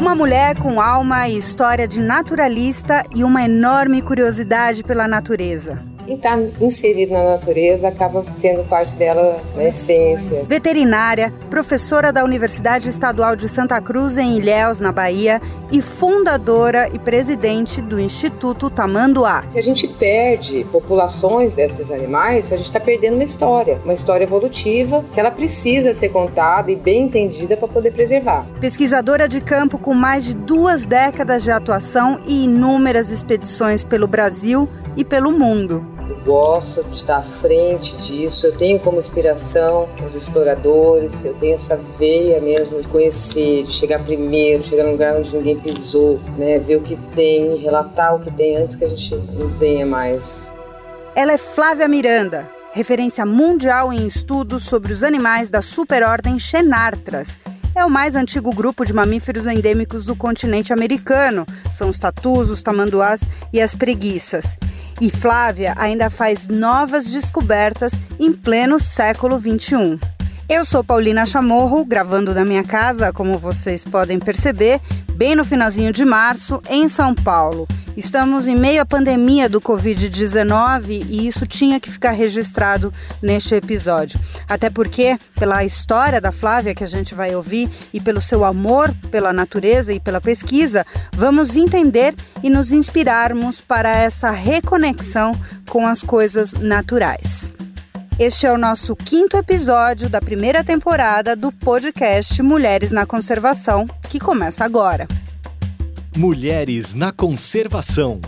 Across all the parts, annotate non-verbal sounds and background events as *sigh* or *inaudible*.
Uma mulher com alma e história de naturalista e uma enorme curiosidade pela natureza. Quem está inserido na natureza acaba sendo parte dela na essência. Veterinária, professora da Universidade Estadual de Santa Cruz em Ilhéus, na Bahia, e fundadora e presidente do Instituto Tamanduá. Se a gente perde populações desses animais, a gente está perdendo uma história, uma história evolutiva que ela precisa ser contada e bem entendida para poder preservar. Pesquisadora de campo com mais de duas décadas de atuação e inúmeras expedições pelo Brasil e pelo mundo gosto de estar à frente disso. Eu tenho como inspiração os exploradores, eu tenho essa veia mesmo de conhecer, de chegar primeiro, chegar num lugar onde ninguém pisou, né? ver o que tem, relatar o que tem antes que a gente não tenha mais. Ela é Flávia Miranda, referência mundial em estudos sobre os animais da superordem Xenartras. É o mais antigo grupo de mamíferos endêmicos do continente americano. São os tatus, os tamanduás e as preguiças. E Flávia ainda faz novas descobertas em pleno século XXI. Eu sou Paulina Chamorro, gravando da minha casa, como vocês podem perceber, bem no finalzinho de março, em São Paulo. Estamos em meio à pandemia do Covid-19 e isso tinha que ficar registrado neste episódio. Até porque, pela história da Flávia que a gente vai ouvir e pelo seu amor pela natureza e pela pesquisa, vamos entender e nos inspirarmos para essa reconexão com as coisas naturais. Este é o nosso quinto episódio da primeira temporada do podcast Mulheres na Conservação, que começa agora. Mulheres na Conservação.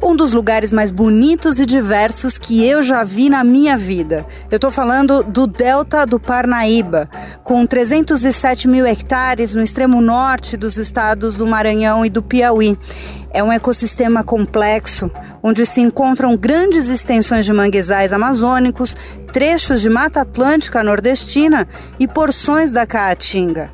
Um dos lugares mais bonitos e diversos que eu já vi na minha vida. Eu estou falando do Delta do Parnaíba, com 307 mil hectares no extremo norte dos estados do Maranhão e do Piauí. É um ecossistema complexo, onde se encontram grandes extensões de manguezais amazônicos, trechos de Mata Atlântica nordestina e porções da Caatinga.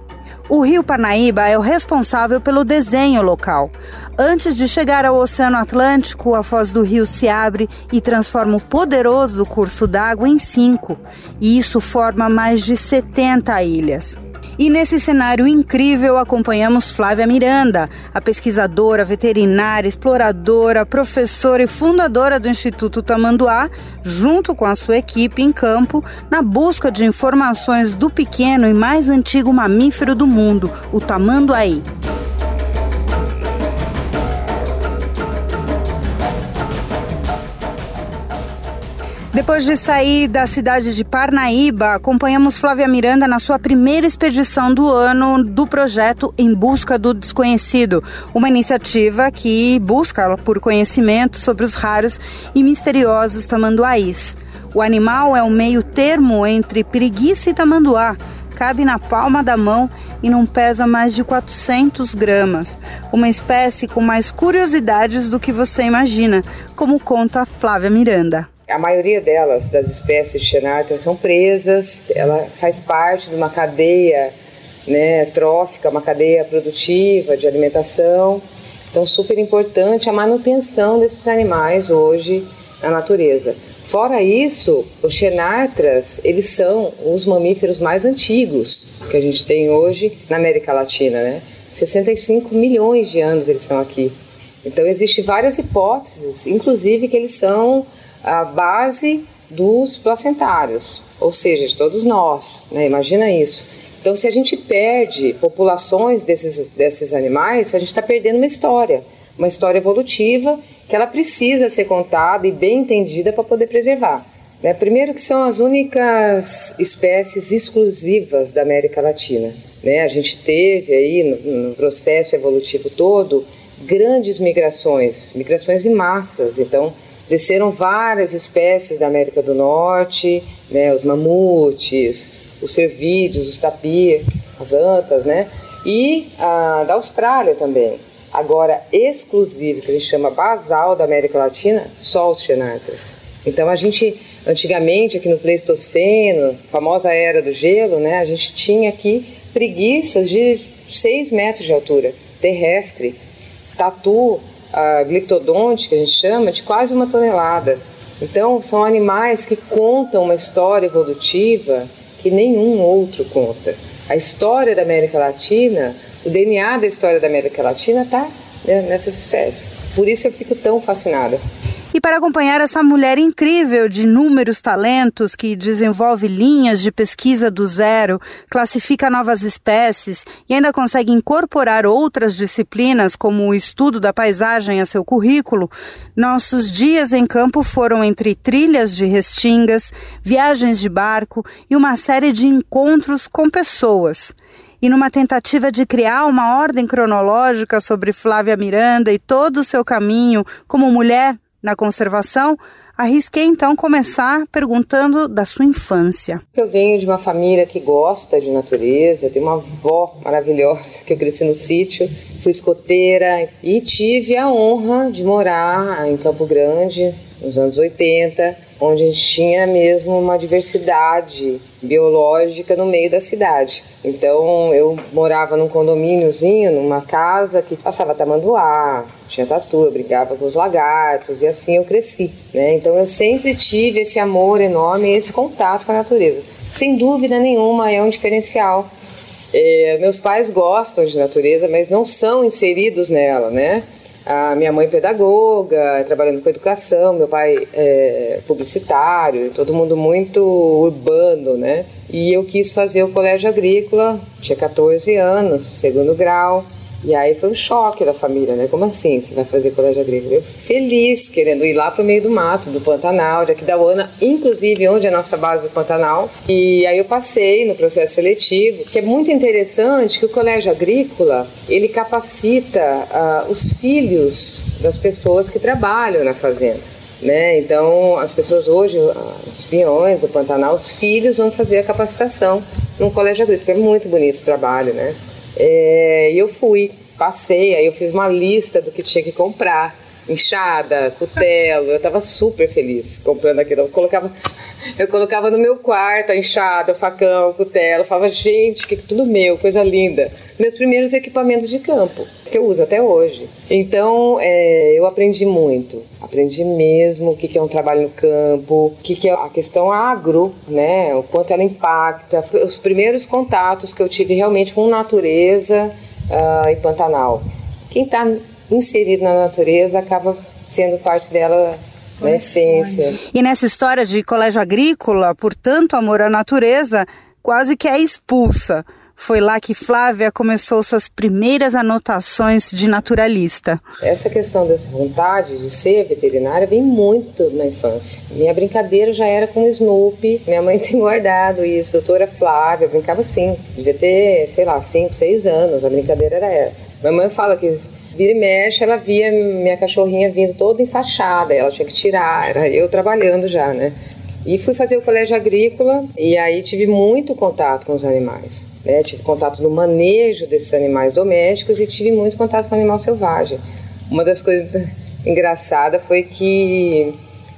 O rio Parnaíba é o responsável pelo desenho local. Antes de chegar ao Oceano Atlântico, a foz do rio se abre e transforma o poderoso curso d'água em cinco, e isso forma mais de 70 ilhas. E nesse cenário incrível acompanhamos Flávia Miranda, a pesquisadora, veterinária, exploradora, professora e fundadora do Instituto Tamanduá, junto com a sua equipe em campo, na busca de informações do pequeno e mais antigo mamífero do mundo, o tamanduaí. Depois de sair da cidade de Parnaíba, acompanhamos Flávia Miranda na sua primeira expedição do ano do projeto Em Busca do Desconhecido, uma iniciativa que busca por conhecimento sobre os raros e misteriosos tamanduaís. O animal é um meio termo entre preguiça e tamanduá, cabe na palma da mão e não pesa mais de 400 gramas. Uma espécie com mais curiosidades do que você imagina, como conta Flávia Miranda. A maioria delas, das espécies de Xenartra, são presas, ela faz parte de uma cadeia né, trófica, uma cadeia produtiva de alimentação. Então, super importante a manutenção desses animais hoje na natureza. Fora isso, os xenartras, eles são os mamíferos mais antigos que a gente tem hoje na América Latina, né? 65 milhões de anos eles estão aqui. Então, existem várias hipóteses, inclusive que eles são a base dos placentários, ou seja, de todos nós, né? imagina isso. Então, se a gente perde populações desses, desses animais, a gente está perdendo uma história, uma história evolutiva que ela precisa ser contada e bem entendida para poder preservar. Né? Primeiro que são as únicas espécies exclusivas da América Latina. Né? A gente teve aí no, no processo evolutivo todo grandes migrações, migrações em massas. Então, Desceram várias espécies da América do Norte, né, os mamutes, os cervídeos, os tapir, as antas, né? E a, da Austrália também. Agora, exclusivo, que a gente chama basal da América Latina, só os xenartras. Então, a gente, antigamente, aqui no Pleistoceno, famosa era do gelo, né? A gente tinha aqui preguiças de 6 metros de altura, terrestre, tatu a gliptodonte, que a gente chama, de quase uma tonelada. Então, são animais que contam uma história evolutiva que nenhum outro conta. A história da América Latina, o DNA da história da América Latina está né, nessas espécies. Por isso eu fico tão fascinada. E para acompanhar essa mulher incrível de inúmeros talentos que desenvolve linhas de pesquisa do zero, classifica novas espécies e ainda consegue incorporar outras disciplinas, como o estudo da paisagem a seu currículo, nossos dias em campo foram entre trilhas de restingas, viagens de barco e uma série de encontros com pessoas. E numa tentativa de criar uma ordem cronológica sobre Flávia Miranda e todo o seu caminho como mulher na conservação, arrisquei então começar perguntando da sua infância. Eu venho de uma família que gosta de natureza, tenho uma avó maravilhosa que eu cresci no sítio, fui escoteira e tive a honra de morar em Campo Grande nos anos 80, onde a gente tinha mesmo uma diversidade biológica no meio da cidade. Então eu morava num condomíniozinho, numa casa que passava tamanduá, tinha tatu, eu brigava com os lagartos e assim eu cresci. Né? Então eu sempre tive esse amor enorme, esse contato com a natureza. Sem dúvida nenhuma é um diferencial. É, meus pais gostam de natureza, mas não são inseridos nela, né? A minha mãe pedagoga, trabalhando com educação, meu pai é publicitário, todo mundo muito urbano, né? E eu quis fazer o colégio agrícola, tinha 14 anos, segundo grau. E aí foi um choque da família, né? Como assim você vai fazer colégio agrícola? Eu feliz, querendo ir lá para o meio do mato, do Pantanal, de aqui da UANA, inclusive onde é a nossa base do Pantanal. E aí eu passei no processo seletivo, que é muito interessante que o colégio agrícola, ele capacita uh, os filhos das pessoas que trabalham na fazenda. Né? Então, as pessoas hoje, os peões do Pantanal, os filhos vão fazer a capacitação no colégio agrícola. É muito bonito o trabalho, né? É, eu fui, passei, aí eu fiz uma lista do que tinha que comprar. Enxada, cutelo, eu estava super feliz comprando aquilo. Eu colocava, eu colocava no meu quarto a enxada, o facão, o cutelo. Eu falava, gente, que tudo meu, coisa linda. Meus primeiros equipamentos de campo, que eu uso até hoje. Então, é, eu aprendi muito. Aprendi mesmo o que, que é um trabalho no campo, o que, que é a questão agro, né? O quanto ela impacta. Os primeiros contatos que eu tive realmente com natureza uh, e Pantanal. Quem está inserido na natureza acaba sendo parte dela na essência. E nessa história de colégio agrícola, por tanto amor à natureza, quase que é expulsa. Foi lá que Flávia começou suas primeiras anotações de naturalista. Essa questão dessa vontade de ser veterinária vem muito na infância. Minha brincadeira já era com Snoopy. Minha mãe *laughs* tem guardado isso. Doutora Flávia, eu brincava assim. Devia ter, sei lá, 5, 6 anos. A brincadeira era essa. Minha mãe fala que vira e mexe, ela via minha cachorrinha vindo toda enfaixada, ela tinha que tirar, era eu trabalhando já, né? E fui fazer o colégio agrícola e aí tive muito contato com os animais. Né? Tive contato no manejo desses animais domésticos e tive muito contato com o animal selvagem. Uma das coisas *laughs* engraçadas foi que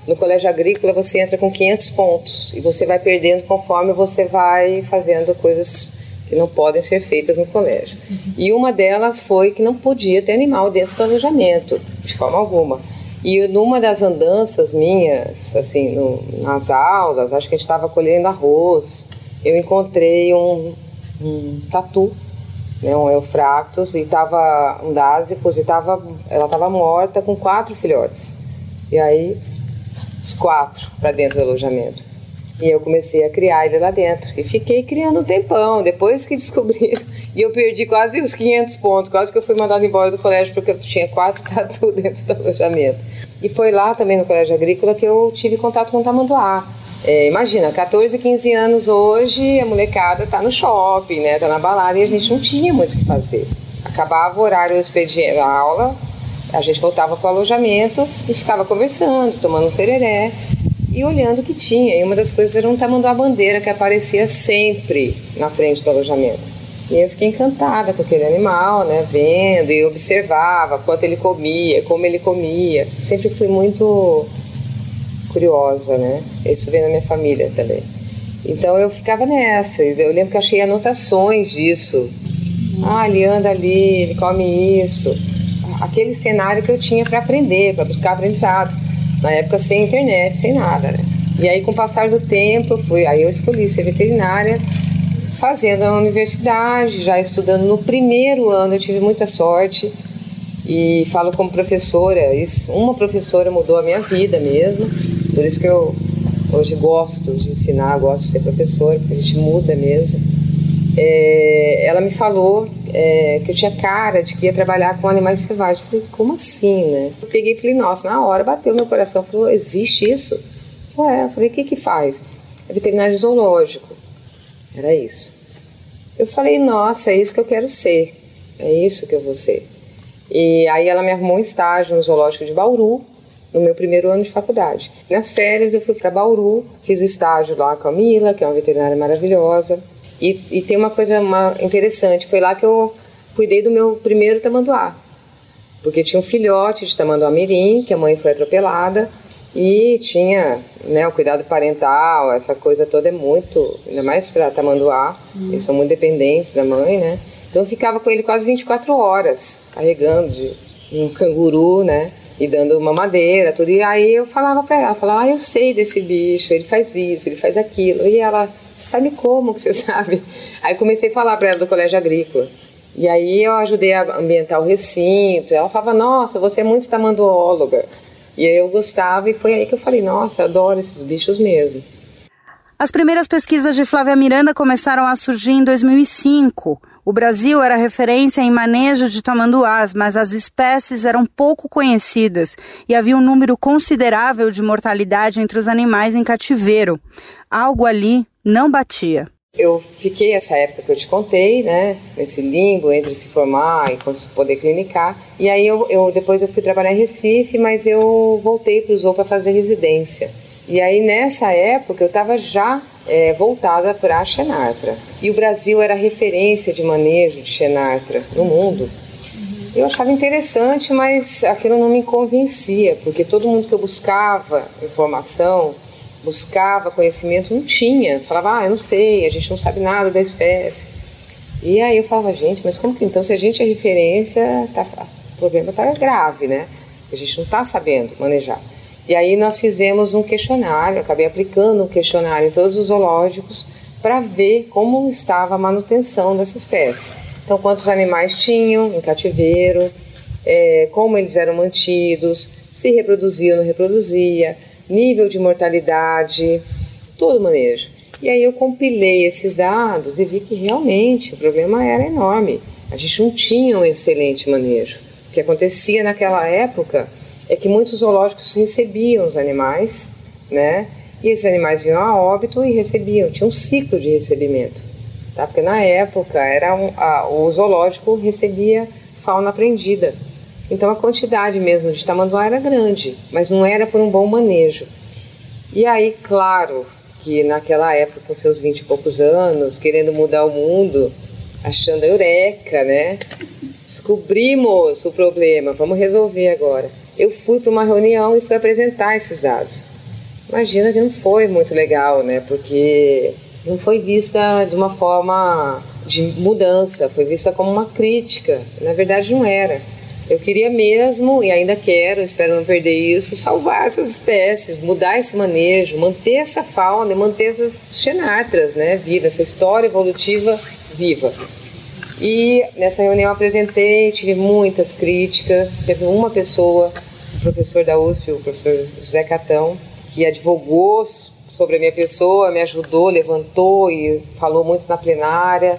no colégio agrícola você entra com 500 pontos e você vai perdendo conforme você vai fazendo coisas que não podem ser feitas no colégio. E uma delas foi que não podia ter animal dentro do alojamento, de forma alguma. E numa das andanças minhas, assim, no, nas aulas, acho que a gente estava colhendo arroz, eu encontrei um, um tatu, né, um eufractus, e estava um dásicos, e tava, ela estava morta com quatro filhotes. E aí, os quatro para dentro do alojamento. E eu comecei a criar ele lá dentro. E fiquei criando um tempão, depois que *laughs* descobriram. E eu perdi quase os 500 pontos, quase que eu fui mandada embora do colégio porque eu tinha quatro *laughs* tatu dentro do alojamento. E foi lá também no colégio agrícola que eu tive contato com o tamanduá. É, imagina, 14, 15 anos hoje, a molecada tá no shopping, né? Tá na balada e a gente não tinha muito o que fazer. Acabava o horário expediente da aula, a gente voltava para o alojamento e ficava conversando, tomando um tereré e olhando o que tinha. E uma das coisas era um tamanduá bandeira que aparecia sempre na frente do alojamento. E eu fiquei encantada com aquele animal, né, vendo e observava quanto ele comia, como ele comia. Sempre fui muito curiosa, né? Isso vem na minha família também. Então eu ficava nessa. Eu lembro que achei anotações disso. Ah, ele anda ali, ele come isso. Aquele cenário que eu tinha para aprender, para buscar aprendizado. Na época sem internet, sem nada, né? E aí com o passar do tempo, fui, aí eu escolhi ser veterinária fazendo a universidade, já estudando no primeiro ano, eu tive muita sorte e falo como professora, isso, uma professora mudou a minha vida mesmo, por isso que eu hoje gosto de ensinar, gosto de ser professora, porque a gente muda mesmo. É, ela me falou é, que eu tinha cara de que ia trabalhar com animais selvagens. Falei, como assim, né? Eu peguei e falei, nossa, na hora bateu meu coração. Falou, existe isso? Falei, é. Eu falei, o que que faz? É veterinário zoológico. Era isso. Eu falei, nossa, é isso que eu quero ser. É isso que eu vou ser. E aí ela me arrumou um estágio no zoológico de Bauru, no meu primeiro ano de faculdade. Nas férias eu fui para Bauru, fiz o estágio lá com a Mila, que é uma veterinária maravilhosa. E, e tem uma coisa uma, interessante, foi lá que eu cuidei do meu primeiro tamanduá. Porque tinha um filhote de tamanduá mirim, que a mãe foi atropelada, e tinha né, o cuidado parental, essa coisa toda é muito, ainda mais para tamanduá, eles são muito dependentes da mãe, né? Então eu ficava com ele quase 24 horas, carregando de um canguru, né? E dando uma madeira, tudo. E aí eu falava para ela, falava, ah, eu sei desse bicho, ele faz isso, ele faz aquilo. E ela, sabe como que você *laughs* sabe? Aí comecei a falar para ela do colégio agrícola. E aí eu ajudei a ambientar o recinto. Ela falava, nossa, você é muito tamanduóloga. E aí eu gostava e foi aí que eu falei, nossa, adoro esses bichos mesmo. As primeiras pesquisas de Flávia Miranda começaram a surgir em 2005. O Brasil era referência em manejo de tamanduás, mas as espécies eram pouco conhecidas e havia um número considerável de mortalidade entre os animais em cativeiro. Algo ali não batia. Eu fiquei essa época que eu te contei, né, nesse limbo entre se formar e poder clinicar. E aí eu, eu depois eu fui trabalhar em Recife, mas eu voltei para o Zoo para fazer residência. E aí nessa época eu estava já é, voltada para a Xenartra. E o Brasil era referência de manejo de Xenartra no mundo. Eu achava interessante, mas aquilo não me convencia, porque todo mundo que eu buscava informação, buscava conhecimento, não tinha. Falava, ah, eu não sei, a gente não sabe nada da espécie. E aí eu falava, gente, mas como que então, se a gente é referência, tá, o problema está grave, né? A gente não está sabendo manejar. E aí nós fizemos um questionário, acabei aplicando um questionário em todos os zoológicos para ver como estava a manutenção dessa espécie. Então, quantos animais tinham em cativeiro, é, como eles eram mantidos, se reproduzia ou não reproduzia, nível de mortalidade, todo o manejo. E aí eu compilei esses dados e vi que realmente o problema era enorme. A gente não tinha um excelente manejo. O que acontecia naquela época é que muitos zoológicos recebiam os animais, né? E esses animais vinham a óbito e recebiam, tinha um ciclo de recebimento, tá? Porque na época era um, a, o zoológico recebia fauna apreendida. Então a quantidade mesmo de tamanduá era grande, mas não era por um bom manejo. E aí, claro, que naquela época, com seus vinte e poucos anos, querendo mudar o mundo, achando eureka, né? Descobrimos o problema, vamos resolver agora eu fui para uma reunião e fui apresentar esses dados. Imagina que não foi muito legal, né? Porque não foi vista de uma forma de mudança, foi vista como uma crítica. Na verdade, não era. Eu queria mesmo, e ainda quero, espero não perder isso, salvar essas espécies, mudar esse manejo, manter essa fauna e manter essas xenartras né, viva, essa história evolutiva viva. E nessa reunião eu apresentei, tive muitas críticas. Teve uma pessoa, o professor da USP, o professor José Catão, que advogou sobre a minha pessoa, me ajudou, levantou e falou muito na plenária.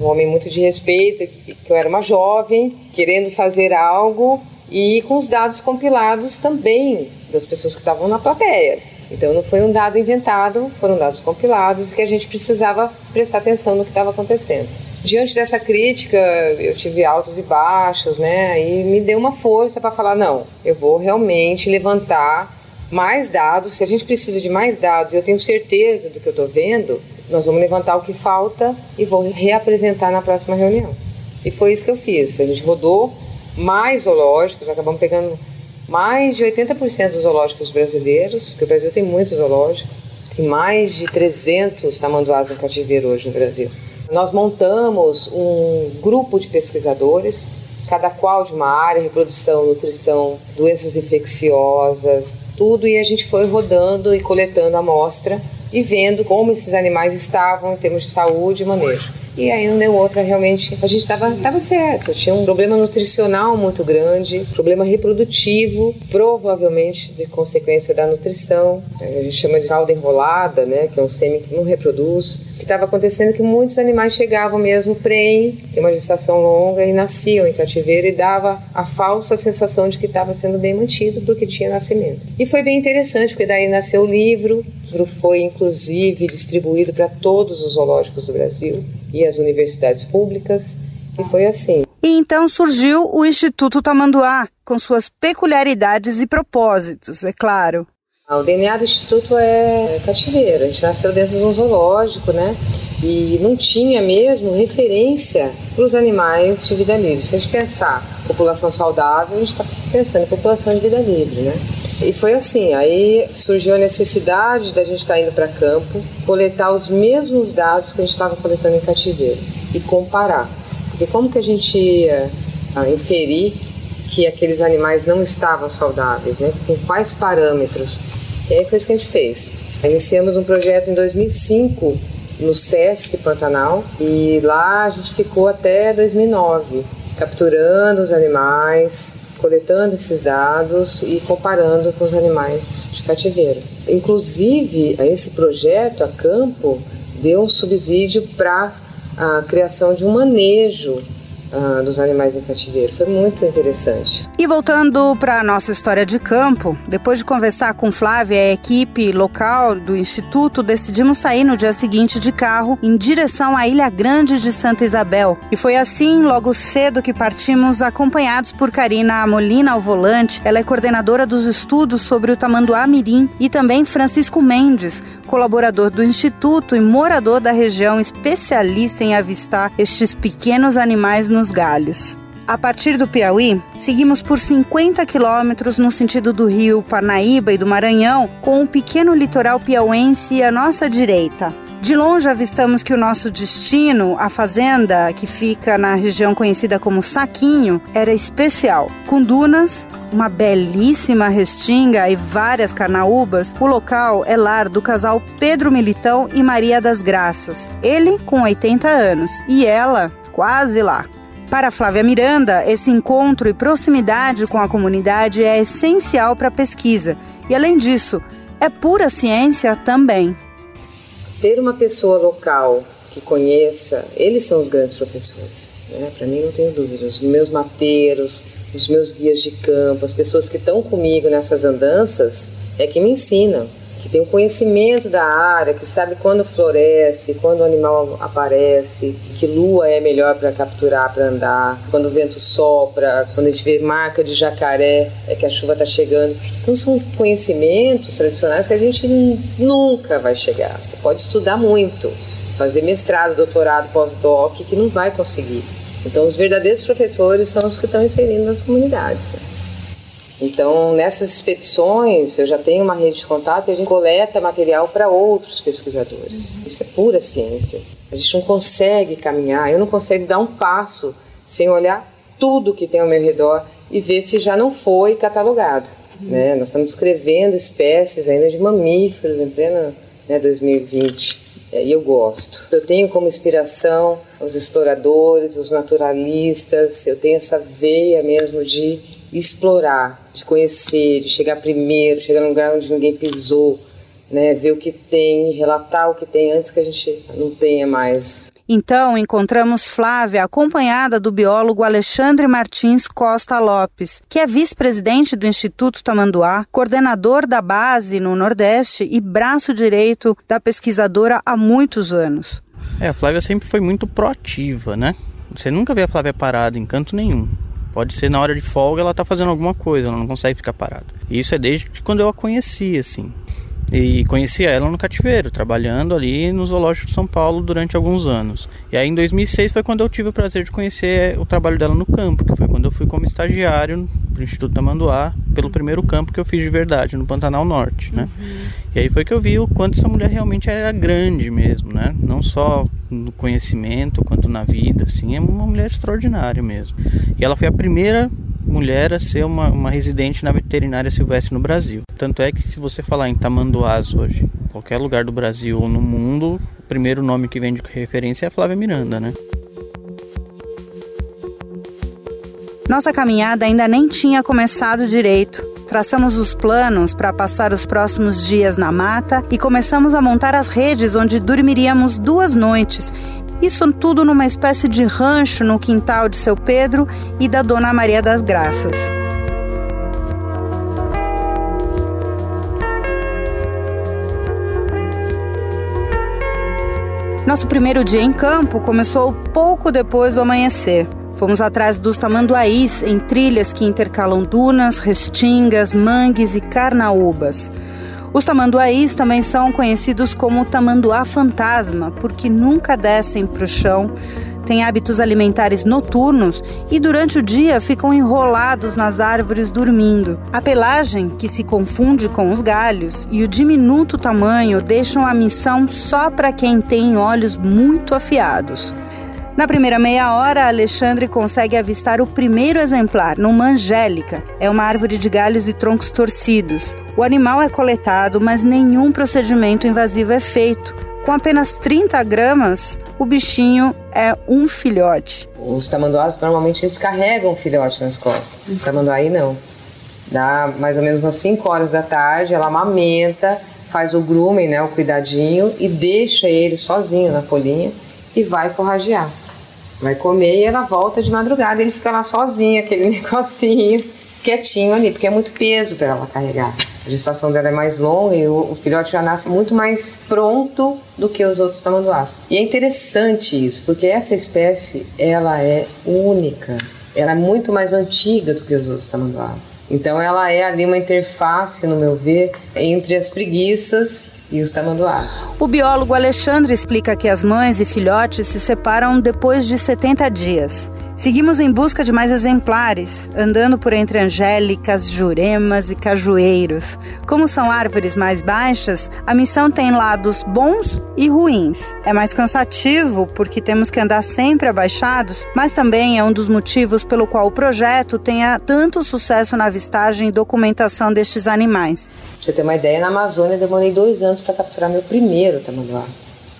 Um homem muito de respeito, que eu era uma jovem, querendo fazer algo e com os dados compilados também das pessoas que estavam na plateia. Então não foi um dado inventado, foram dados compilados que a gente precisava prestar atenção no que estava acontecendo. Diante dessa crítica, eu tive altos e baixos, né? E me deu uma força para falar: não, eu vou realmente levantar mais dados. Se a gente precisa de mais dados, eu tenho certeza do que eu estou vendo, nós vamos levantar o que falta e vou reapresentar na próxima reunião. E foi isso que eu fiz. A gente rodou mais zoológicos, acabamos pegando mais de 80% dos zoológicos brasileiros, porque o Brasil tem muitos zoológicos, tem mais de 300 tamanduás em cativeiro hoje no Brasil. Nós montamos um grupo de pesquisadores, cada qual de uma área, reprodução, nutrição, doenças infecciosas, tudo, e a gente foi rodando e coletando amostra e vendo como esses animais estavam em termos de saúde e manejo. E aí não deu outra, realmente. A gente estava tava certo. Tinha um problema nutricional muito grande, problema reprodutivo, provavelmente de consequência da nutrição. A gente chama de cauda enrolada, né? Que é um sêmen que não reproduz. O que estava acontecendo é que muitos animais chegavam mesmo prem, tem uma gestação longa, e nasciam em cativeiro e dava a falsa sensação de que estava sendo bem mantido porque tinha nascimento. E foi bem interessante, porque daí nasceu o livro. O livro foi, inclusive, distribuído para todos os zoológicos do Brasil e as universidades públicas, e foi assim. E então surgiu o Instituto Tamanduá, com suas peculiaridades e propósitos, é claro. Ah, o DNA do Instituto é cativeiro, a gente nasceu dentro de um zoológico, né? E não tinha mesmo referência para os animais de vida livre. Se a gente pensar população saudável, a gente está pensando em população de vida livre, né? E foi assim, aí surgiu a necessidade da gente estar tá indo para campo, coletar os mesmos dados que a gente estava coletando em cativeiro e comparar. Porque como que a gente ia ah, inferir que aqueles animais não estavam saudáveis, né? Com quais parâmetros? E aí foi isso que a gente fez. Iniciamos um projeto em 2005 no Sesc Pantanal e lá a gente ficou até 2009 capturando os animais, coletando esses dados e comparando com os animais de cativeiro. Inclusive, esse projeto a campo deu um subsídio para a criação de um manejo uh, dos animais em cativeiro. Foi muito interessante. E voltando para a nossa história de campo, depois de conversar com Flávia e a equipe local do Instituto, decidimos sair no dia seguinte de carro em direção à Ilha Grande de Santa Isabel. E foi assim, logo cedo, que partimos acompanhados por Karina Molina ao volante. Ela é coordenadora dos estudos sobre o tamanduá mirim e também Francisco Mendes, colaborador do Instituto e morador da região, especialista em avistar estes pequenos animais no nos galhos. A partir do Piauí, seguimos por 50 quilômetros no sentido do rio Parnaíba e do Maranhão, com o pequeno litoral piauense à nossa direita. De longe avistamos que o nosso destino, a fazenda que fica na região conhecida como Saquinho, era especial. Com dunas, uma belíssima restinga e várias carnaúbas, o local é lar do casal Pedro Militão e Maria das Graças. Ele com 80 anos e ela quase lá. Para Flávia Miranda, esse encontro e proximidade com a comunidade é essencial para a pesquisa. E além disso, é pura ciência também. Ter uma pessoa local que conheça, eles são os grandes professores. Né? Para mim, não tenho dúvidas. Os meus mateiros, os meus guias de campo, as pessoas que estão comigo nessas andanças, é que me ensinam que tem o conhecimento da área, que sabe quando floresce, quando o animal aparece, que lua é melhor para capturar, para andar, quando o vento sopra, quando a gente vê marca de jacaré, é que a chuva está chegando. Então são conhecimentos tradicionais que a gente nunca vai chegar. Você pode estudar muito, fazer mestrado, doutorado, pós-doc, que não vai conseguir. Então os verdadeiros professores são os que estão inserindo nas comunidades. Né? Então, nessas expedições, eu já tenho uma rede de contato e a gente coleta material para outros pesquisadores. Uhum. Isso é pura ciência. A gente não consegue caminhar, eu não consigo dar um passo sem olhar tudo que tem ao meu redor e ver se já não foi catalogado. Uhum. Né? Nós estamos descrevendo espécies ainda de mamíferos em plena né, 2020 e eu gosto. Eu tenho como inspiração os exploradores, os naturalistas, eu tenho essa veia mesmo de explorar, de conhecer, de chegar primeiro, chegar num lugar onde ninguém pisou, né, ver o que tem, relatar o que tem antes que a gente não tenha mais. Então, encontramos Flávia acompanhada do biólogo Alexandre Martins Costa Lopes, que é vice-presidente do Instituto Tamanduá, coordenador da base no Nordeste e braço direito da pesquisadora há muitos anos. É, a Flávia sempre foi muito proativa, né? Você nunca vê a Flávia parada em canto nenhum. Pode ser na hora de folga ela tá fazendo alguma coisa, ela não consegue ficar parada. E isso é desde quando eu a conheci, assim. E conhecia ela no cativeiro, trabalhando ali no Zoológico de São Paulo durante alguns anos. E aí em 2006 foi quando eu tive o prazer de conhecer o trabalho dela no campo, que foi quando eu fui como estagiário pro Instituto Tamanduá, pelo primeiro campo que eu fiz de verdade, no Pantanal Norte, né? Uhum. E aí foi que eu vi o quanto essa mulher realmente era grande mesmo, né? Não só no conhecimento, quanto na vida, assim, é uma mulher extraordinária mesmo. E ela foi a primeira mulher a ser uma, uma residente na veterinária silvestre no Brasil. Tanto é que se você falar em tamanduás hoje, qualquer lugar do Brasil ou no mundo, o primeiro nome que vem de referência é a Flávia Miranda, né? Nossa caminhada ainda nem tinha começado direito. Traçamos os planos para passar os próximos dias na mata e começamos a montar as redes onde dormiríamos duas noites. Isso tudo numa espécie de rancho no quintal de seu Pedro e da Dona Maria das Graças. Nosso primeiro dia em campo começou pouco depois do amanhecer. Fomos atrás dos tamanduaís em trilhas que intercalam dunas, restingas, mangues e carnaúbas. Os tamanduaís também são conhecidos como tamanduá fantasma, porque nunca descem para o chão, têm hábitos alimentares noturnos e durante o dia ficam enrolados nas árvores dormindo. A pelagem, que se confunde com os galhos, e o diminuto tamanho deixam a missão só para quem tem olhos muito afiados. Na primeira meia hora, Alexandre consegue avistar o primeiro exemplar, numa angélica. É uma árvore de galhos e troncos torcidos. O animal é coletado, mas nenhum procedimento invasivo é feito. Com apenas 30 gramas, o bichinho é um filhote. Os tamanduás normalmente eles carregam o filhote nas costas. O tamanduá não. Dá mais ou menos umas 5 horas da tarde, ela amamenta, faz o grooming, né, o cuidadinho e deixa ele sozinho na folhinha e vai forragear vai comer e ela volta de madrugada. Ele fica lá sozinho, aquele *laughs* negocinho, quietinho ali, porque é muito peso para ela carregar. A gestação dela é mais longa e o, o, filhote já nasce muito mais pronto do que os outros tamanduás. E é interessante isso, porque essa espécie ela é única. Ela é muito mais antiga do que os outros tamanduás. Então ela é ali uma interface, no meu ver, entre as preguiças e os tamanduás. O biólogo Alexandre explica que as mães e filhotes se separam depois de 70 dias. Seguimos em busca de mais exemplares, andando por entre angélicas, juremas e cajueiros. Como são árvores mais baixas, a missão tem lados bons e ruins. É mais cansativo porque temos que andar sempre abaixados, mas também é um dos motivos pelo qual o projeto tenha tanto sucesso na avistagem e documentação destes animais. Pra você ter uma ideia, na Amazônia eu demorei dois anos para capturar meu primeiro tamanduá.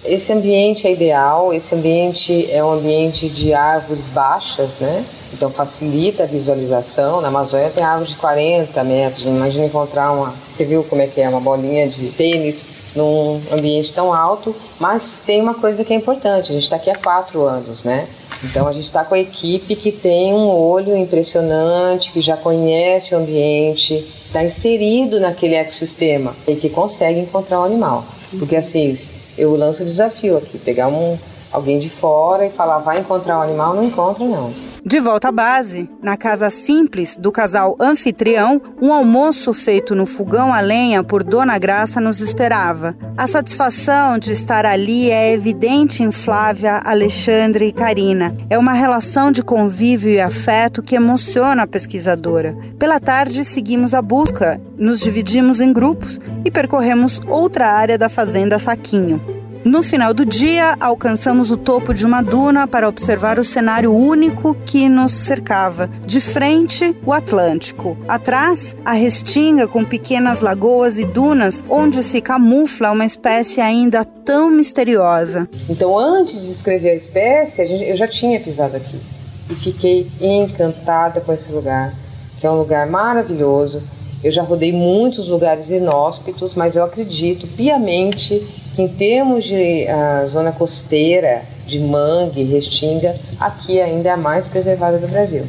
Esse ambiente é ideal, esse ambiente é um ambiente de árvores baixas, né? Então facilita a visualização. Na Amazônia tem árvores de 40 metros. Imagina encontrar uma. Você viu como é que é uma bolinha de tênis num ambiente tão alto. Mas tem uma coisa que é importante. A gente está aqui há quatro anos, né? Então a gente está com a equipe que tem um olho impressionante, que já conhece o ambiente, está inserido naquele ecossistema e que consegue encontrar o animal. Porque assim, eu lanço o desafio aqui, pegar um, alguém de fora e falar, vai encontrar um animal, não encontra não. De volta à base, na casa simples do casal anfitrião, um almoço feito no fogão a lenha por Dona Graça nos esperava. A satisfação de estar ali é evidente em Flávia, Alexandre e Karina. É uma relação de convívio e afeto que emociona a pesquisadora. Pela tarde, seguimos a busca, nos dividimos em grupos e percorremos outra área da fazenda Saquinho. No final do dia, alcançamos o topo de uma duna para observar o cenário único que nos cercava. De frente, o Atlântico. Atrás, a restinga com pequenas lagoas e dunas onde se camufla uma espécie ainda tão misteriosa. Então, antes de escrever a espécie, eu já tinha pisado aqui e fiquei encantada com esse lugar, que é um lugar maravilhoso. Eu já rodei muitos lugares inóspitos, mas eu acredito piamente que em termos de uh, zona costeira, de mangue, restinga, aqui ainda é a mais preservada do Brasil.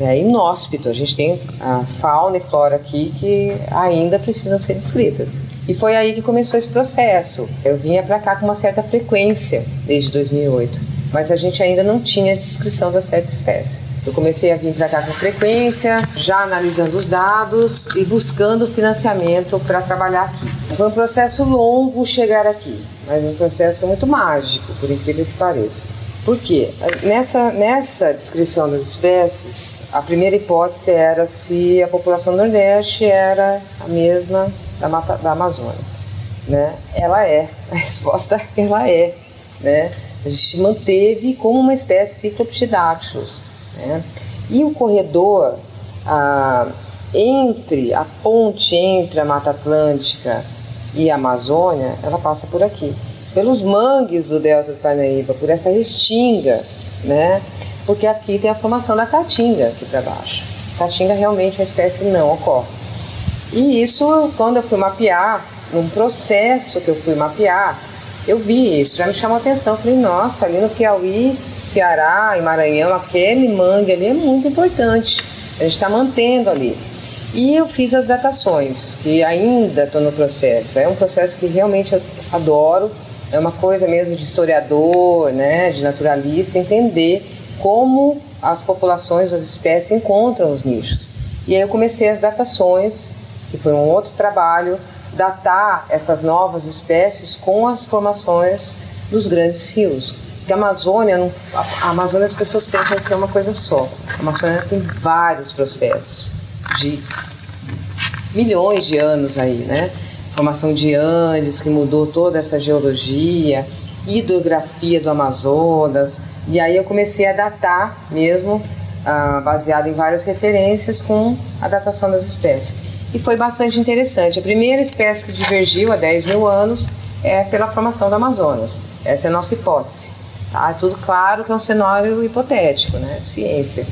É inóspito, a gente tem a fauna e flora aqui que ainda precisam ser descritas. E foi aí que começou esse processo. Eu vinha para cá com uma certa frequência desde 2008, mas a gente ainda não tinha descrição das sete espécies. Eu comecei a vir para cá com frequência, já analisando os dados e buscando financiamento para trabalhar aqui. Foi um processo longo chegar aqui, mas um processo muito mágico, por incrível que pareça. Por quê? Nessa, nessa descrição das espécies, a primeira hipótese era se a população do Nordeste era a mesma da, mata, da Amazônia. Né? Ela é. A resposta é ela é. Né? A gente manteve como uma espécie Cyclops Né? E o corredor a, entre a ponte entre a Mata Atlântica e a Amazônia, ela passa por aqui, pelos mangues do Delta do Parnaíba, por essa restinga, né? Porque aqui tem a formação da caatinga aqui para baixo. Caatinga realmente a espécie não ocorre. E isso, quando eu fui mapear, num processo que eu fui mapear, eu vi isso, já me chamou a atenção. Falei, nossa, ali no Piauí, Ceará e Maranhão, aquele mangue ali é muito importante. A gente está mantendo ali. E eu fiz as datações, que ainda estou no processo. É um processo que realmente eu adoro. É uma coisa mesmo de historiador, né, de naturalista, entender como as populações, as espécies encontram os nichos. E aí eu comecei as datações, que foi um outro trabalho datar essas novas espécies com as formações dos grandes rios. Porque a Amazônia, não, a Amazônia as pessoas pensam que é uma coisa só. A Amazônia tem vários processos de milhões de anos aí, né? Formação de Andes, que mudou toda essa geologia, hidrografia do Amazonas. E aí eu comecei a datar mesmo, ah, baseado em várias referências, com a datação das espécies e foi bastante interessante. A primeira espécie que divergiu há 10 mil anos é pela formação do Amazonas. Essa é a nossa hipótese. Tá? É tudo claro que é um cenário hipotético, né? Ciência.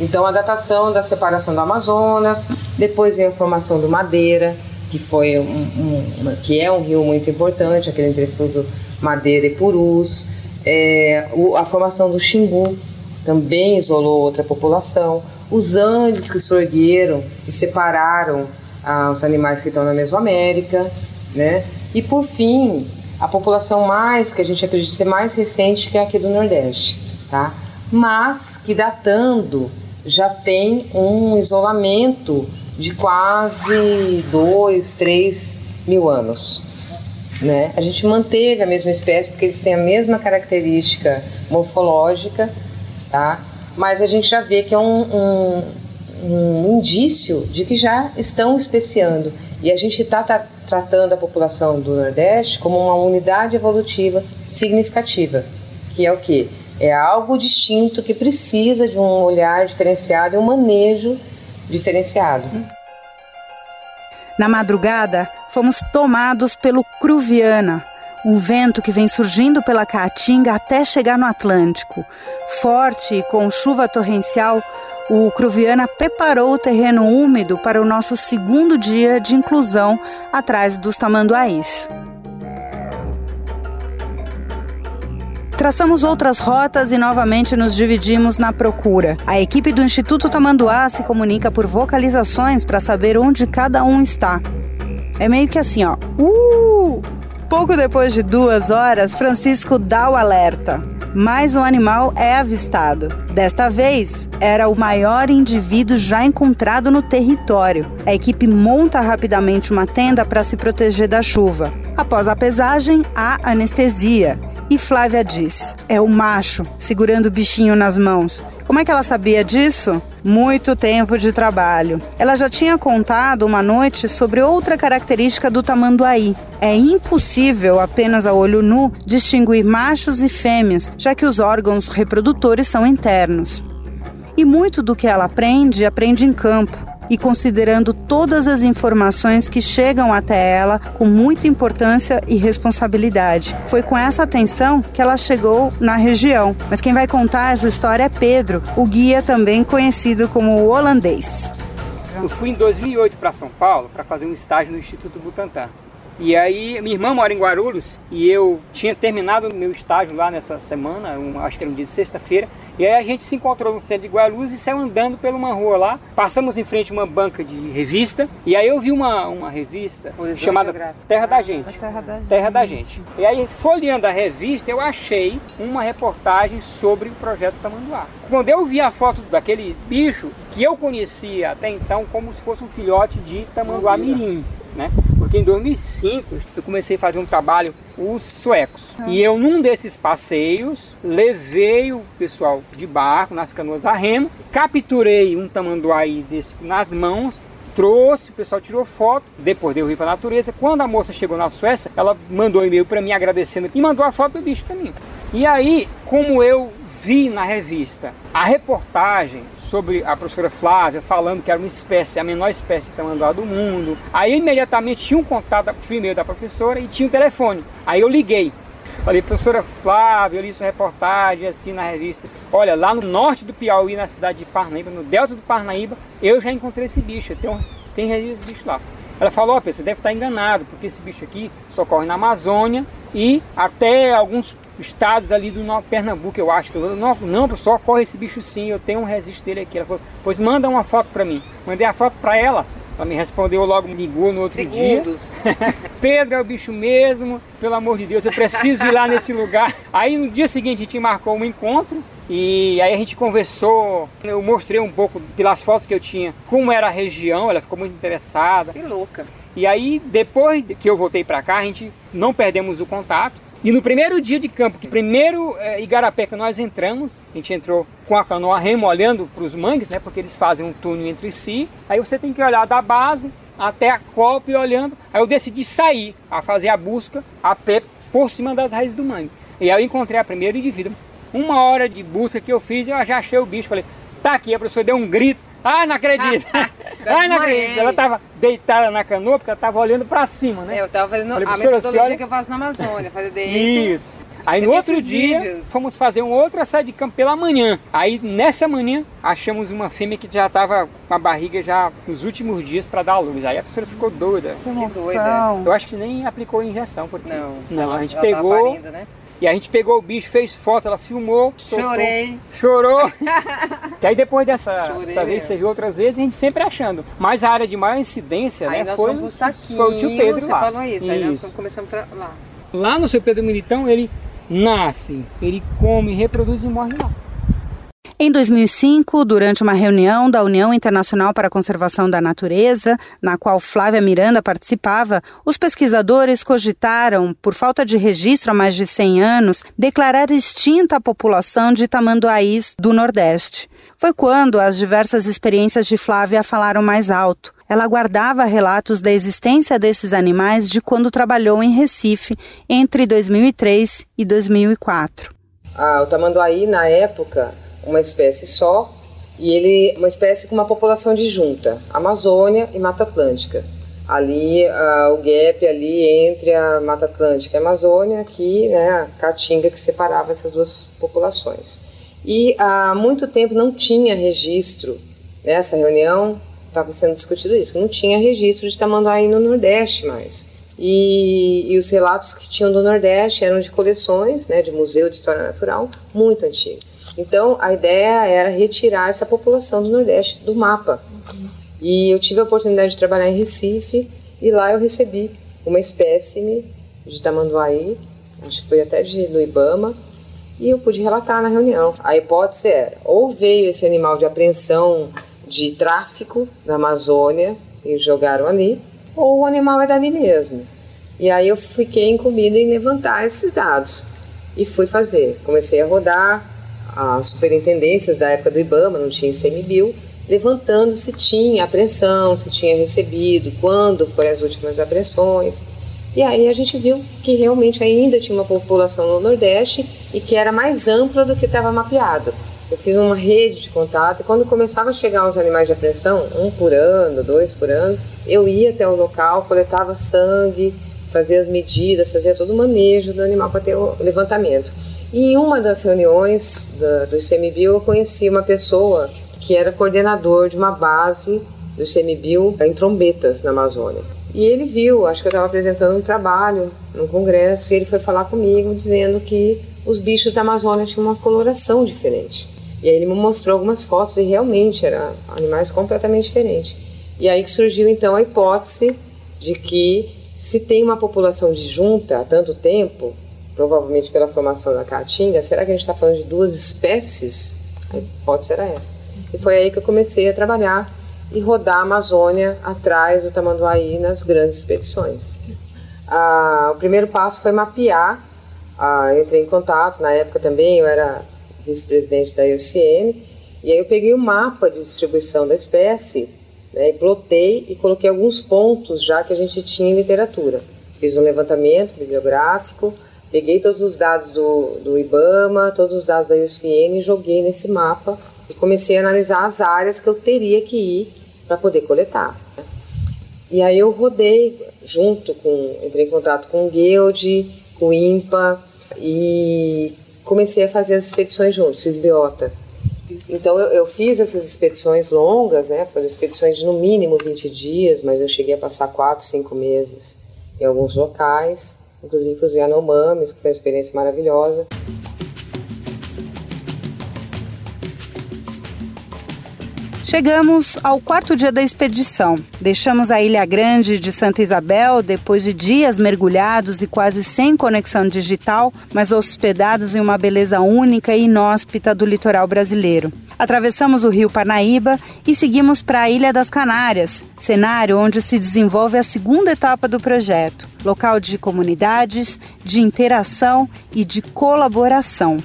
Então, a datação da separação do Amazonas, depois vem a formação do Madeira, que, foi um, um, que é um rio muito importante, aquele entrefluto Madeira e Purus. É, a formação do Xingu também isolou outra população. Os Andes que surgiram e separaram aos animais que estão na Mesoamérica, né? E por fim, a população mais que a gente acredita ser mais recente que é aqui do Nordeste, tá? Mas que datando já tem um isolamento de quase dois, três mil anos. Né? A gente manteve a mesma espécie porque eles têm a mesma característica morfológica, tá? mas a gente já vê que é um, um, um indício de que já estão especiando. E a gente está tá, tratando a população do Nordeste como uma unidade evolutiva significativa, que é o que? É algo distinto que precisa de um olhar diferenciado e um manejo diferenciado. Na madrugada, fomos tomados pelo Cruviana, um vento que vem surgindo pela Caatinga até chegar no Atlântico. Forte e com chuva torrencial, o Cruviana preparou o terreno úmido para o nosso segundo dia de inclusão atrás dos tamanduás. Traçamos outras rotas e novamente nos dividimos na procura. A equipe do Instituto Tamanduá se comunica por vocalizações para saber onde cada um está. É meio que assim, ó. Uh! Pouco depois de duas horas, Francisco dá o alerta mais um animal é avistado. Desta vez, era o maior indivíduo já encontrado no território. A equipe monta rapidamente uma tenda para se proteger da chuva. Após a pesagem, há anestesia. E Flávia diz: é o macho segurando o bichinho nas mãos. Como é que ela sabia disso? Muito tempo de trabalho. Ela já tinha contado uma noite sobre outra característica do tamanduaí. É impossível, apenas a olho nu, distinguir machos e fêmeas, já que os órgãos reprodutores são internos. E muito do que ela aprende, aprende em campo e considerando todas as informações que chegam até ela com muita importância e responsabilidade. Foi com essa atenção que ela chegou na região. Mas quem vai contar essa história é Pedro, o guia também conhecido como o holandês. Eu fui em 2008 para São Paulo para fazer um estágio no Instituto Butantan. E aí, minha irmã mora em Guarulhos e eu tinha terminado meu estágio lá nessa semana, um, acho que era um dia de sexta-feira, e aí a gente se encontrou no centro de Guarulhos e saiu andando por uma rua lá. Passamos em frente a uma banca de revista. E aí eu vi uma, uma revista Horizonte chamada Terra da Gente. Terra da, Terra da Gente. E aí, folheando a revista, eu achei uma reportagem sobre o projeto Tamanduá. Quando eu vi a foto daquele bicho, que eu conhecia até então como se fosse um filhote de Tamanduá Mirim, né? Porque em 2005 eu comecei a fazer um trabalho os suecos. Ah. E eu num desses passeios levei o pessoal de barco nas canoas a remo, capturei um tamanduaí desse nas mãos trouxe, o pessoal tirou foto, depois deu rio para a natureza. Quando a moça chegou na Suécia, ela mandou um e-mail para mim agradecendo e mandou a foto do bicho para mim. E aí, como eu vi na revista a reportagem sobre a professora Flávia, falando que era uma espécie, a menor espécie de tamanduá do mundo. Aí imediatamente tinha um contato, tinha o e-mail da professora e tinha um telefone. Aí eu liguei. Falei, professora Flávia, eu li sua reportagem assim na revista. Olha, lá no norte do Piauí, na cidade de Parnaíba, no delta do Parnaíba, eu já encontrei esse bicho. Tem, tem registro desse bicho lá. Ela falou, ó, oh, você deve estar enganado, porque esse bicho aqui só corre na Amazônia e até alguns estados ali do Pernambuco, eu acho. Não, não, só corre esse bicho sim, eu tenho um registro dele aqui. Ela falou, pois manda uma foto para mim. Mandei a foto para ela, ela me respondeu logo, me ligou no outro Segundos. dia. *laughs* Pedro é o bicho mesmo, pelo amor de Deus, eu preciso ir lá nesse lugar. Aí no dia seguinte a gente marcou um encontro e aí a gente conversou, eu mostrei um pouco pelas fotos que eu tinha como era a região, ela ficou muito interessada. Que louca. E aí depois que eu voltei para cá, a gente não perdemos o contato. E no primeiro dia de campo, que primeiro é, igarapé que nós entramos, a gente entrou com a canoa remo olhando para os mangues, né? Porque eles fazem um túnel entre si. Aí você tem que olhar da base até a copa e olhando. Aí eu decidi sair a fazer a busca a pé por cima das raízes do mangue. E aí eu encontrei a primeira indivíduo. Uma hora de busca que eu fiz, eu já achei o bicho. Falei, tá aqui. A professora deu um grito. Ah, não acredito! *laughs* ah, não acredito! Ela estava deitada na canoa porque ela estava olhando para cima, né? É, eu estava fazendo Falei, a metodologia olha... que eu faço na Amazônia, fazer deito. Isso. Aí no outro dia, vídeos. fomos fazer um outro assaio de campo pela manhã. Aí nessa manhã, achamos uma fêmea que já estava com a barriga já nos últimos dias para dar a luz. Aí a pessoa ficou doida. Que doida. Eu acho que nem aplicou injeção. Porque... Não, não ela, a gente pegou. Parindo, né? E a gente pegou o bicho, fez foto, ela filmou. Chorei. chorou. *laughs* e aí depois dessa, dessa vez, você viu outras vezes, a gente sempre achando. Mas a área de maior incidência, aí né, foi, foi o tio Pedro você lá. falou isso, isso. aí nós começamos lá. Lá no seu Pedro Militão, ele nasce, ele come, reproduz e morre lá. Em 2005, durante uma reunião da União Internacional para a Conservação da Natureza, na qual Flávia Miranda participava, os pesquisadores cogitaram, por falta de registro há mais de 100 anos, declarar extinta a população de tamanduaís do Nordeste. Foi quando as diversas experiências de Flávia falaram mais alto. Ela guardava relatos da existência desses animais de quando trabalhou em Recife entre 2003 e 2004. Ah, o tamanduaí, na época, uma espécie só, e ele uma espécie com uma população disjunta, Amazônia e Mata Atlântica. Ali, uh, o gap ali entre a Mata Atlântica e a Amazônia, aqui, né, a caatinga que separava essas duas populações. E há muito tempo não tinha registro, nessa reunião estava sendo discutido isso, não tinha registro de tamanduá no Nordeste mais. E, e, os relatos que tinham do Nordeste eram de coleções, né, de museu de história natural, muito antigos. Então, a ideia era retirar essa população do Nordeste do mapa. E eu tive a oportunidade de trabalhar em Recife e lá eu recebi uma espécime de tamanduaí, acho que foi até de, do Ibama, e eu pude relatar na reunião. A hipótese era, ou veio esse animal de apreensão de tráfico na Amazônia e jogaram ali, ou o animal é dali mesmo. E aí eu fiquei incumbida em levantar esses dados e fui fazer. Comecei a rodar as superintendências da época do IBAMA, não tinha ICMBio, levantando se tinha apreensão, se tinha recebido, quando foi as últimas apreensões. E aí a gente viu que realmente ainda tinha uma população no Nordeste e que era mais ampla do que estava mapeado. Eu fiz uma rede de contato e quando começava a chegar os animais de apreensão, um por ano, dois por ano, eu ia até o local, coletava sangue, fazia as medidas, fazia todo o manejo do animal para ter o levantamento. E em uma das reuniões da, do ICMBio, eu conheci uma pessoa que era coordenador de uma base do ICMBio em Trombetas, na Amazônia. E ele viu, acho que eu estava apresentando um trabalho num congresso, e ele foi falar comigo dizendo que os bichos da Amazônia tinham uma coloração diferente. E aí ele me mostrou algumas fotos e realmente eram animais completamente diferentes. E aí que surgiu então a hipótese de que se tem uma população disjunta há tanto tempo, provavelmente pela formação da caatinga, será que a gente está falando de duas espécies? A hipótese era essa. E foi aí que eu comecei a trabalhar e rodar a Amazônia atrás do tamanduaí nas grandes expedições. Ah, o primeiro passo foi mapear, ah, entrei em contato, na época também eu era vice-presidente da IUCN, e aí eu peguei o mapa de distribuição da espécie, né, e plotei e coloquei alguns pontos já que a gente tinha em literatura. Fiz um levantamento bibliográfico, Peguei todos os dados do, do IBAMA, todos os dados da IUCN e joguei nesse mapa e comecei a analisar as áreas que eu teria que ir para poder coletar. Né? E aí eu rodei junto com, entrei em contato com o Guild, com o IMPA e comecei a fazer as expedições juntos, Cisbiota. Então eu, eu, fiz essas expedições longas, né? Foram expedições de no mínimo 20 dias, mas eu cheguei a passar 4, 5 meses em alguns locais, inclusive os Yanomamis, que foi uma experiência maravilhosa. Chegamos ao quarto dia da expedição. Deixamos a Ilha Grande de Santa Isabel depois de dias mergulhados e quase sem conexão digital, mas hospedados em uma beleza única e inóspita do litoral brasileiro. Atravessamos o rio Parnaíba e seguimos para a Ilha das Canárias, cenário onde se desenvolve a segunda etapa do projeto, local de comunidades, de interação e de colaboração.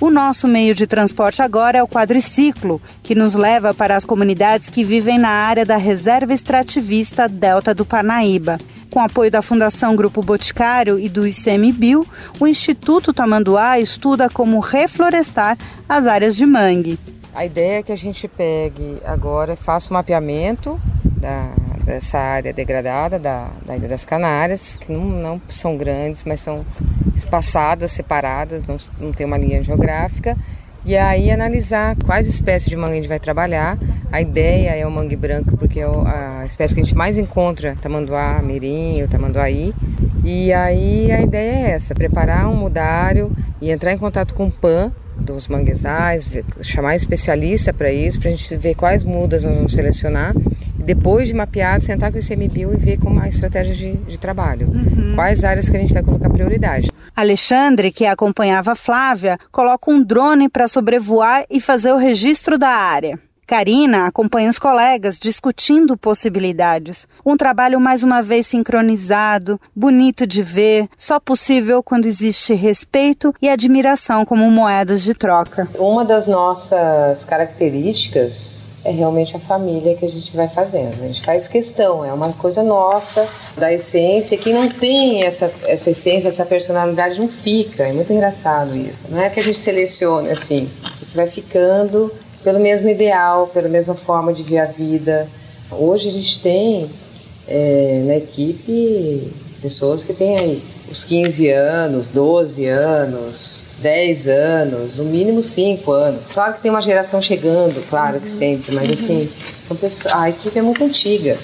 O nosso meio de transporte agora é o quadriciclo, que nos leva para as comunidades que vivem na área da Reserva Extrativista Delta do Parnaíba. Com apoio da Fundação Grupo Boticário e do ICMBio, o Instituto Tamanduá estuda como reflorestar as áreas de mangue. A ideia é que a gente pegue agora, faça o mapeamento da, dessa área degradada da, da Ilha das Canárias, que não, não são grandes, mas são espaçadas, separadas, não, não tem uma linha geográfica. E aí analisar quais espécies de mangue a gente vai trabalhar. A ideia é o mangue branco, porque é a espécie que a gente mais encontra, tamanduá, mirim, o tamanduaí. E aí a ideia é essa, preparar um mudário e entrar em contato com o PAN dos manguezais, chamar especialista para isso, para a gente ver quais mudas nós vamos selecionar depois de mapeado, sentar com o ICMBio e ver como a estratégia de, de trabalho. Uhum. Quais áreas que a gente vai colocar prioridade. Alexandre, que acompanhava Flávia, coloca um drone para sobrevoar e fazer o registro da área. Karina acompanha os colegas discutindo possibilidades. Um trabalho mais uma vez sincronizado, bonito de ver, só possível quando existe respeito e admiração como moedas de troca. Uma das nossas características é realmente a família que a gente vai fazendo. A gente faz questão, é uma coisa nossa, da essência. Quem não tem essa, essa essência, essa personalidade, não fica. É muito engraçado isso. Não é que a gente selecione assim, vai ficando pelo mesmo ideal, pela mesma forma de ver a vida. Hoje a gente tem é, na equipe pessoas que têm aí os 15 anos, 12 anos, 10 anos, no mínimo 5 anos. Claro que tem uma geração chegando, claro que sempre, mas assim, são pessoas, a equipe é muito antiga,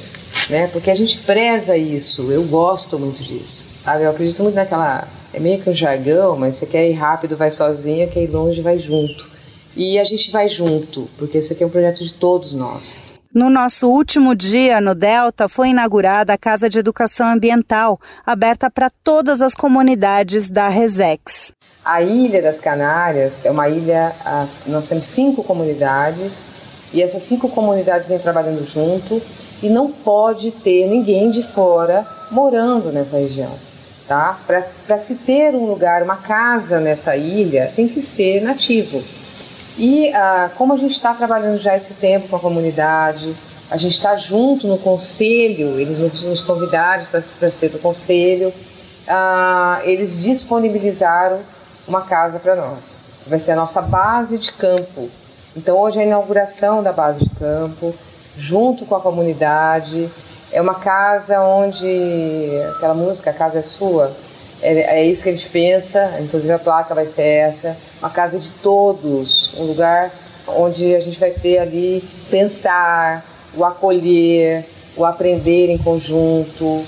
né? Porque a gente preza isso, eu gosto muito disso, sabe? Eu acredito muito naquela, é meio que um jargão, mas você quer ir rápido, vai sozinha, quer ir longe, vai junto. E a gente vai junto, porque esse aqui é um projeto de todos nós. No nosso último dia no Delta, foi inaugurada a Casa de Educação Ambiental, aberta para todas as comunidades da Resex. A Ilha das Canárias é uma ilha, nós temos cinco comunidades e essas cinco comunidades vêm trabalhando junto e não pode ter ninguém de fora morando nessa região. Tá? Para se ter um lugar, uma casa nessa ilha, tem que ser nativo. E ah, como a gente está trabalhando já esse tempo com a comunidade, a gente está junto no conselho, eles nos convidaram para ser do conselho, ah, eles disponibilizaram uma casa para nós. Vai ser a nossa base de campo. Então hoje é a inauguração da base de campo, junto com a comunidade. É uma casa onde aquela música, a casa é sua, é, é, isso que a gente pensa, inclusive a placa vai ser essa, uma casa de todos, um lugar onde a gente vai ter ali pensar, o acolher, o aprender em conjunto,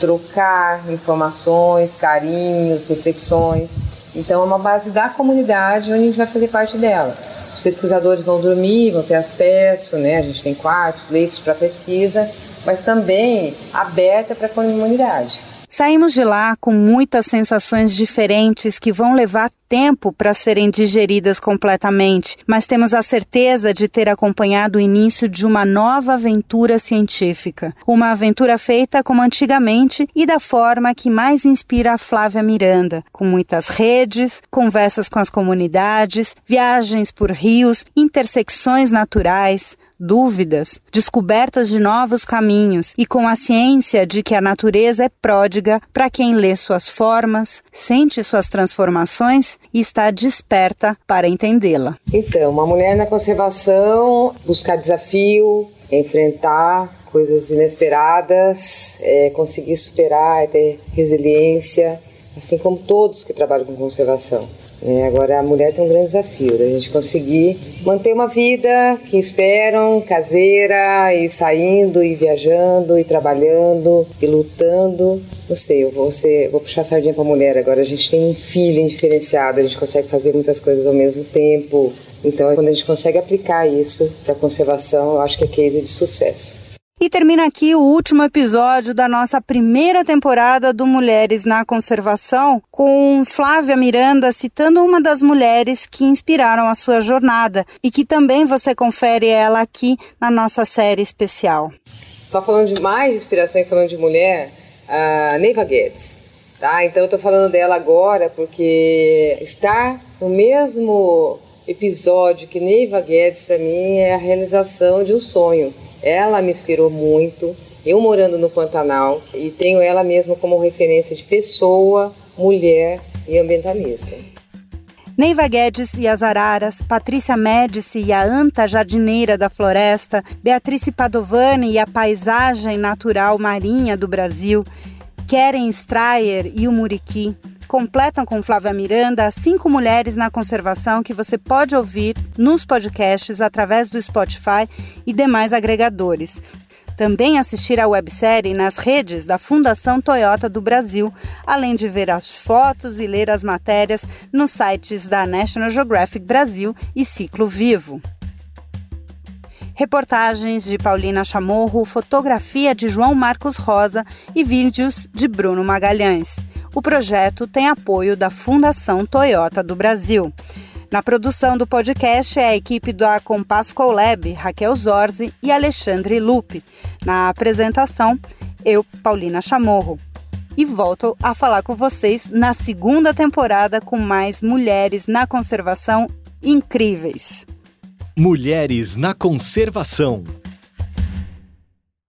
trocar informações, carinhos, reflexões. Então é uma base da comunidade onde a gente vai fazer parte dela. Os pesquisadores vão dormir, vão ter acesso, né? A gente tem quartos, leitos para pesquisa, mas também aberta para a comunidade. Saímos de lá com muitas sensações diferentes que vão levar tempo para serem digeridas completamente, mas temos a certeza de ter acompanhado o início de uma nova aventura científica. Uma aventura feita como antigamente e da forma que mais inspira a Flávia Miranda, com muitas redes, conversas com as comunidades, viagens por rios, intersecções naturais, dúvidas, descobertas de novos caminhos e com a ciência de que a natureza é pródiga para quem lê suas formas, sente suas transformações e está desperta para entendê-la. Então, uma mulher na conservação, buscar desafio, enfrentar coisas inesperadas, é, conseguir superar, é ter resiliência, assim como todos que trabalham com conservação. É, agora a mulher tem um grande desafio da gente conseguir manter uma vida que esperam, caseira, e saindo e viajando e trabalhando e lutando. Não sei, eu vou, ser, vou puxar a sardinha mulher. Agora a gente tem um feeling diferenciado, a gente consegue fazer muitas coisas ao mesmo tempo. Então, quando a gente consegue aplicar isso para conservação, eu acho que é case de sucesso. E termina aqui o último episódio da nossa primeira temporada do Mulheres na Conservação, com Flávia Miranda citando uma das mulheres que inspiraram a sua jornada e que também você confere ela aqui na nossa série especial. Só falando de mais inspiração e falando de mulher, a Neiva Guedes. Tá? Então eu estou falando dela agora porque estar no mesmo episódio que Neiva Guedes para mim é a realização de um sonho ela me inspirou muito. Eu morando no Pantanal e tenho ela mesma como referência de pessoa, mulher e ambientalista. Neiva Guedes e as Araras, Patrícia Médici e a Anta Jardineira da Floresta, Beatrice Padovani e a Paisagem Natural Marinha do Brasil, Keren Strayer e o Muriqui, completam com Flávia Miranda as cinco mulheres na conservação que você pode ouvir nos podcasts através do Spotify e demais agregadores. Também assistir à websérie nas redes da Fundação Toyota do Brasil, além de ver as fotos e ler as matérias nos sites da National Geographic Brasil e Ciclo Vivo. Reportagens de Paulina Chamorro, fotografia de João Marcos Rosa e vídeos de Bruno Magalhães. O projeto tem apoio da Fundação Toyota do Brasil. Na produção do podcast é a equipe da Compass Colab, Raquel Zorzi e Alexandre Lupe. Na apresentação, eu, Paulina Chamorro. E volto a falar com vocês na segunda temporada com mais mulheres na conservação incríveis. Mulheres na conservação.